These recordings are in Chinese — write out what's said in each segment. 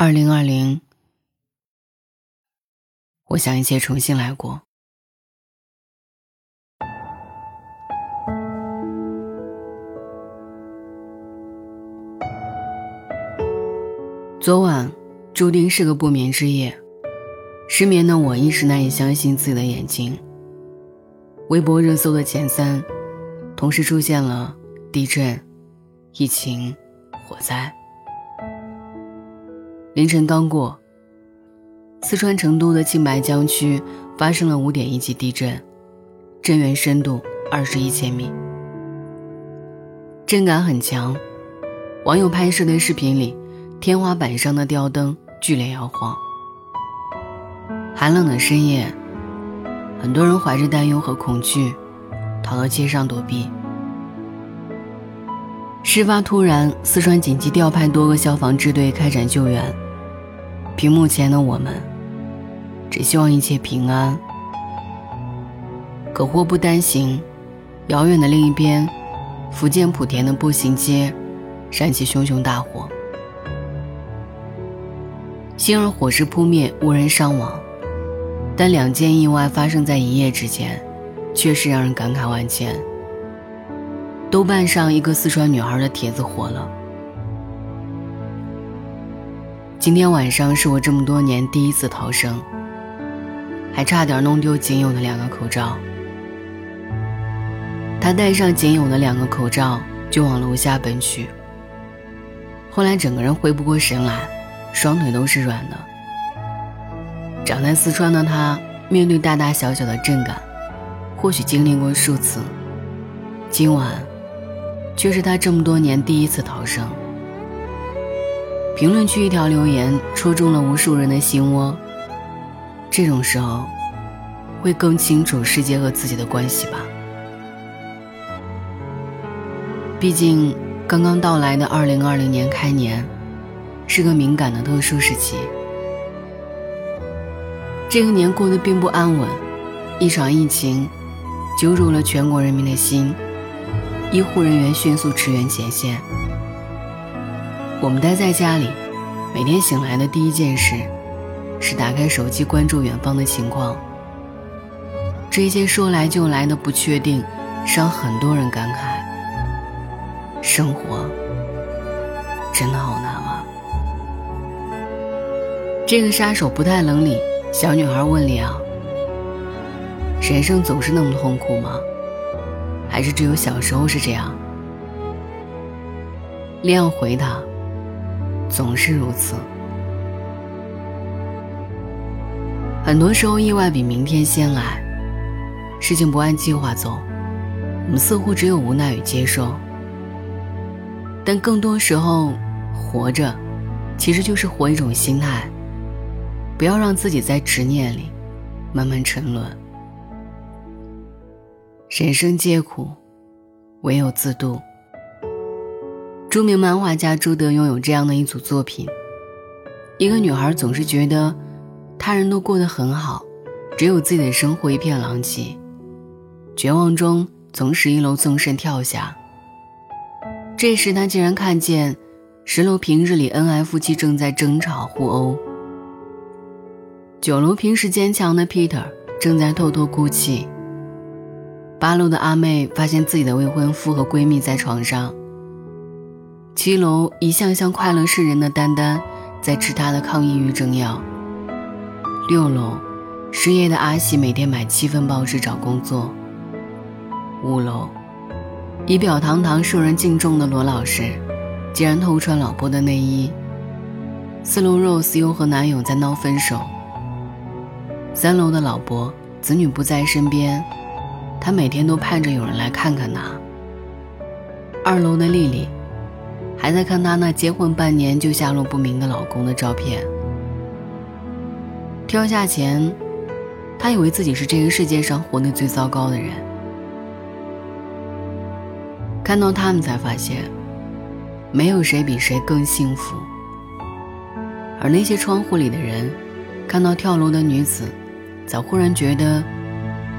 二零二零，我想一切重新来过。昨晚注定是个不眠之夜，失眠的我一时难以相信自己的眼睛。微博热搜的前三，同时出现了地震、疫情、火灾。凌晨刚过，四川成都的青白江区发生了五点一级地震，震源深度二十一千米，震感很强。网友拍摄的视频里，天花板上的吊灯剧烈摇晃。寒冷的深夜，很多人怀着担忧和恐惧，逃到街上躲避。事发突然，四川紧急调派多个消防支队开展救援。屏幕前的我们，只希望一切平安。可祸不单行，遥远的另一边，福建莆田的步行街，燃起熊熊大火。幸而火势扑灭，无人伤亡，但两件意外发生在一夜之间，确实让人感慨万千。豆瓣上一个四川女孩的帖子火了。今天晚上是我这么多年第一次逃生，还差点弄丢仅有的两个口罩。他戴上仅有的两个口罩，就往楼下奔去。后来整个人回不过神来，双腿都是软的。长在四川的他，面对大大小小的震感，或许经历过数次，今晚，却是他这么多年第一次逃生。评论区一条留言戳中了无数人的心窝。这种时候，会更清楚世界和自己的关系吧。毕竟，刚刚到来的二零二零年开年，是个敏感的特殊时期。这个年过得并不安稳，一场疫情揪住了全国人民的心，医护人员迅速驰援前线。我们待在家里，每天醒来的第一件事是打开手机关注远方的情况。这些说来就来的不确定，让很多人感慨：生活真的好难啊！这个杀手不太冷里，小女孩问里昂：“人生总是那么痛苦吗？还是只有小时候是这样？”里昂回答。总是如此。很多时候，意外比明天先来，事情不按计划走，我们似乎只有无奈与接受。但更多时候，活着，其实就是活一种心态。不要让自己在执念里慢慢沉沦。人生皆苦，唯有自渡。著名漫画家朱德拥有这样的一组作品：一个女孩总是觉得，他人都过得很好，只有自己的生活一片狼藉，绝望中从十一楼纵身跳下。这时，她竟然看见十楼平日里恩爱夫妻正在争吵互殴，九楼平时坚强的 Peter 正在偷偷哭泣，八楼的阿妹发现自己的未婚夫和闺蜜在床上。七楼一向向快乐世人的丹丹，在吃她的抗抑郁症药。六楼，失业的阿喜每天买七份报纸找工作。五楼，仪表堂堂、受人敬重的罗老师，竟然偷穿老婆的内衣。四楼，Rose 又和男友在闹分手。三楼的老伯，子女不在身边，他每天都盼着有人来看看他。二楼的丽丽。还在看她那结婚半年就下落不明的老公的照片。跳下前，她以为自己是这个世界上活得最糟糕的人。看到他们，才发现，没有谁比谁更幸福。而那些窗户里的人，看到跳楼的女子，早忽然觉得，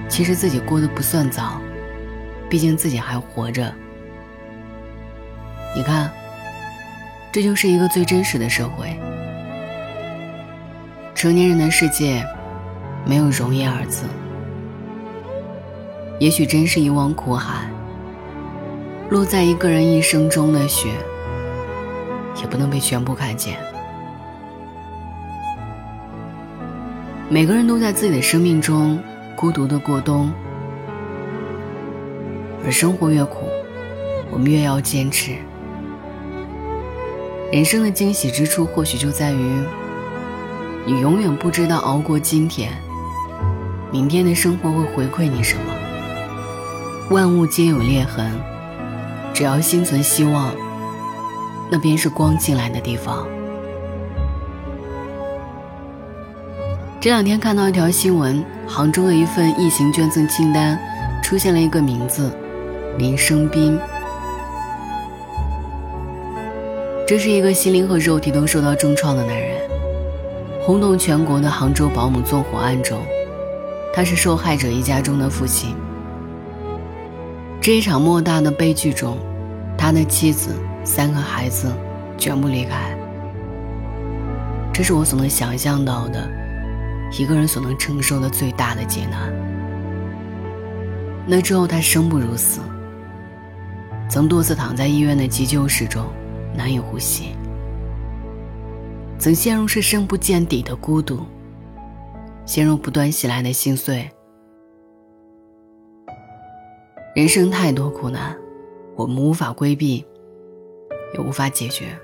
其实自己过得不算糟，毕竟自己还活着。你看。这就是一个最真实的社会，成年人的世界，没有容易二字。也许真是一汪苦海，落在一个人一生中的雪，也不能被全部看见。每个人都在自己的生命中孤独的过冬，而生活越苦，我们越要坚持。人生的惊喜之处，或许就在于，你永远不知道熬过今天，明天的生活会回馈你什么。万物皆有裂痕，只要心存希望，那便是光进来的地方。这两天看到一条新闻，杭州的一份异行捐赠清单，出现了一个名字：林生斌。这是一个心灵和肉体都受到重创的男人。轰动全国的杭州保姆纵火案中，他是受害者一家中的父亲。这一场莫大的悲剧中，他的妻子、三个孩子全部离开。这是我所能想象到的，一个人所能承受的最大的劫难。那之后，他生不如死，曾多次躺在医院的急救室中。难以呼吸，曾陷入是深不见底的孤独，陷入不断袭来的心碎。人生太多苦难，我们无法规避，也无法解决，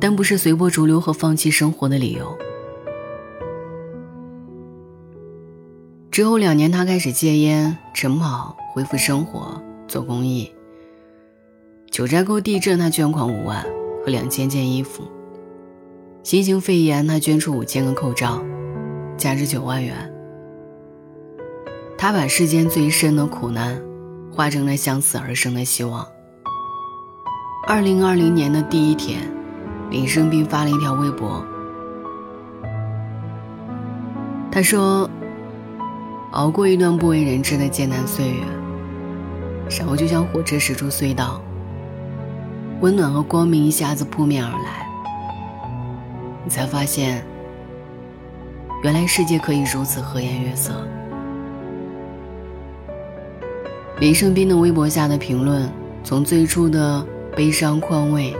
但不是随波逐流和放弃生活的理由。之后两年，他开始戒烟、晨跑，恢复生活，做公益。九寨沟地震，他捐款五万和两千件衣服；新型肺炎，他捐出五千个口罩，价值九万元。他把世间最深的苦难，化成了向死而生的希望。二零二零年的第一天，林生斌发了一条微博，他说：“熬过一段不为人知的艰难岁月，然后就像火车驶出隧道。”温暖和光明一下子扑面而来，你才发现，原来世界可以如此和颜悦色。林生斌的微博下的评论，从最初的悲伤宽慰，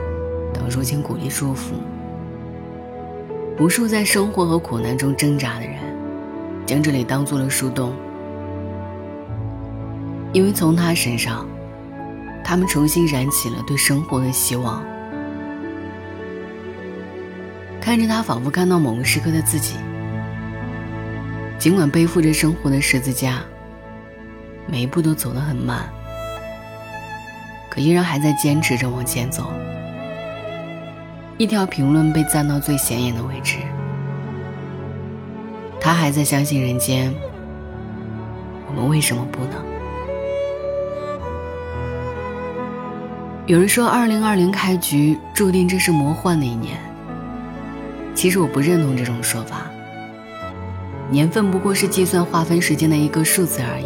到如今鼓励祝福。无数在生活和苦难中挣扎的人，将这里当做了树洞，因为从他身上。他们重新燃起了对生活的希望，看着他，仿佛看到某个时刻的自己。尽管背负着生活的十字架，每一步都走得很慢，可依然还在坚持着往前走。一条评论被赞到最显眼的位置，他还在相信人间，我们为什么不能？有人说，二零二零开局注定这是魔幻的一年。其实我不认同这种说法。年份不过是计算划分时间的一个数字而已。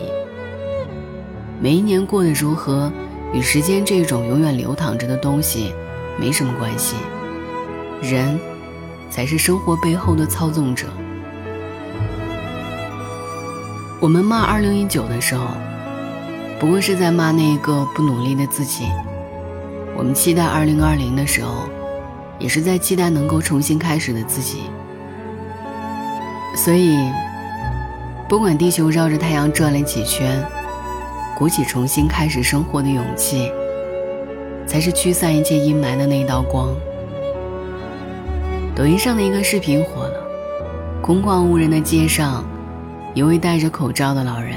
每一年过得如何，与时间这种永远流淌着的东西没什么关系。人，才是生活背后的操纵者。我们骂二零一九的时候，不过是在骂那一个不努力的自己。我们期待二零二零的时候，也是在期待能够重新开始的自己。所以，不管地球绕着太阳转了几圈，鼓起重新开始生活的勇气，才是驱散一切阴霾的那一道光。抖音上的一个视频火了，空旷无人的街上，一位戴着口罩的老人，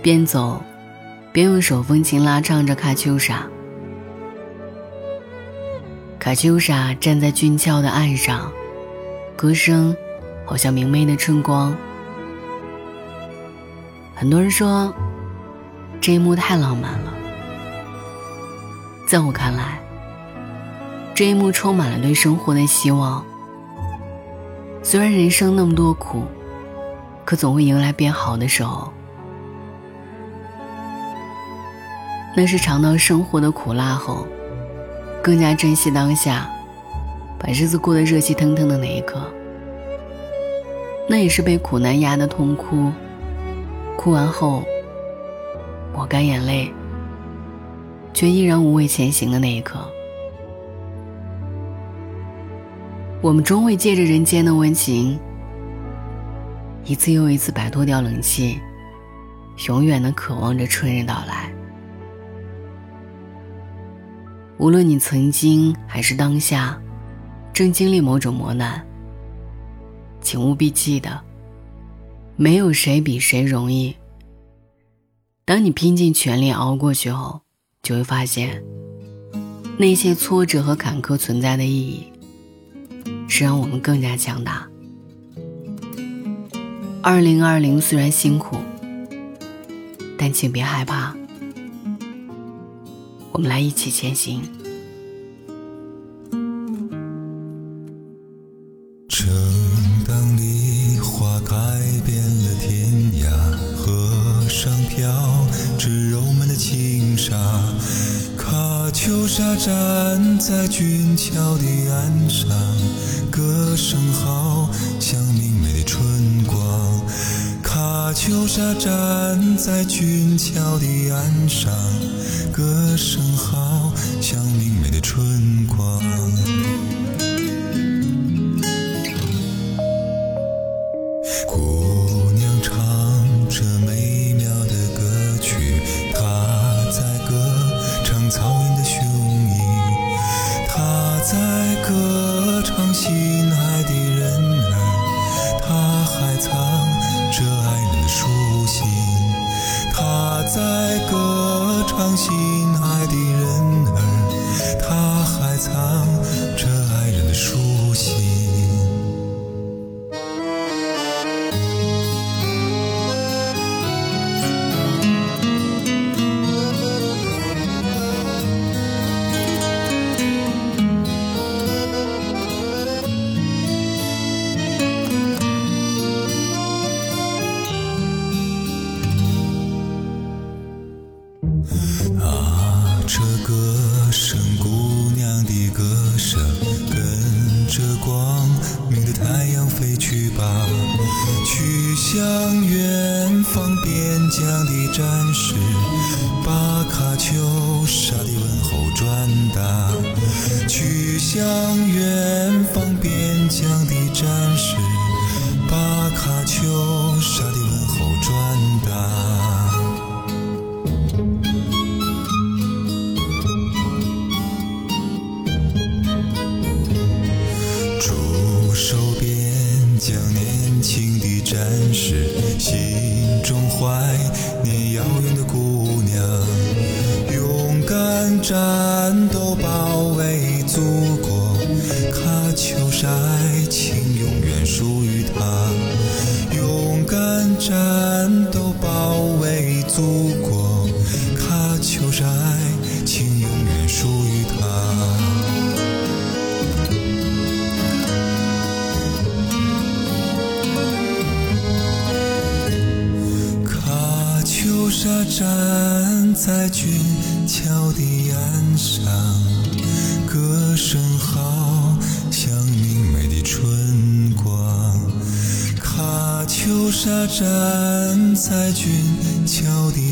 边走，边用手风琴拉唱着《喀秋莎》。卡秋莎站在俊俏的岸上，歌声好像明媚的春光。很多人说这一幕太浪漫了，在我看来，这一幕充满了对生活的希望。虽然人生那么多苦，可总会迎来变好的时候。那是尝到生活的苦辣后。更加珍惜当下，把日子过得热气腾腾的那一刻。那也是被苦难压得痛哭，哭完后抹干眼泪，却依然无畏前行的那一刻。我们终会借着人间的温情，一次又一次摆脱掉冷气，永远的渴望着春日到来。无论你曾经还是当下，正经历某种磨难。请务必记得，没有谁比谁容易。当你拼尽全力熬过去后，就会发现，那些挫折和坎坷存在的意义，是让我们更加强大。二零二零虽然辛苦，但请别害怕，我们来一起前行。正当梨花开遍了天涯河上飘着柔漫的轻纱喀秋莎站在峻峭的岸上歌声好像明媚的春秋沙站在峻峭的岸上歌声好像明媚的春光。姑娘唱着美妙的歌曲她在歌唱草原的雄鹰她在歌去向远方边疆的战士，把喀秋莎的问候转达。去向远方边疆的战士，把喀秋莎的问候转达。驻守边将年轻的战士心中怀念遥远的姑娘，勇敢战斗保卫祖国。喀秋莎爱情永远属于他。站在军。桥的岸上，歌声好像明媚的春光。喀秋莎站在俊俏的。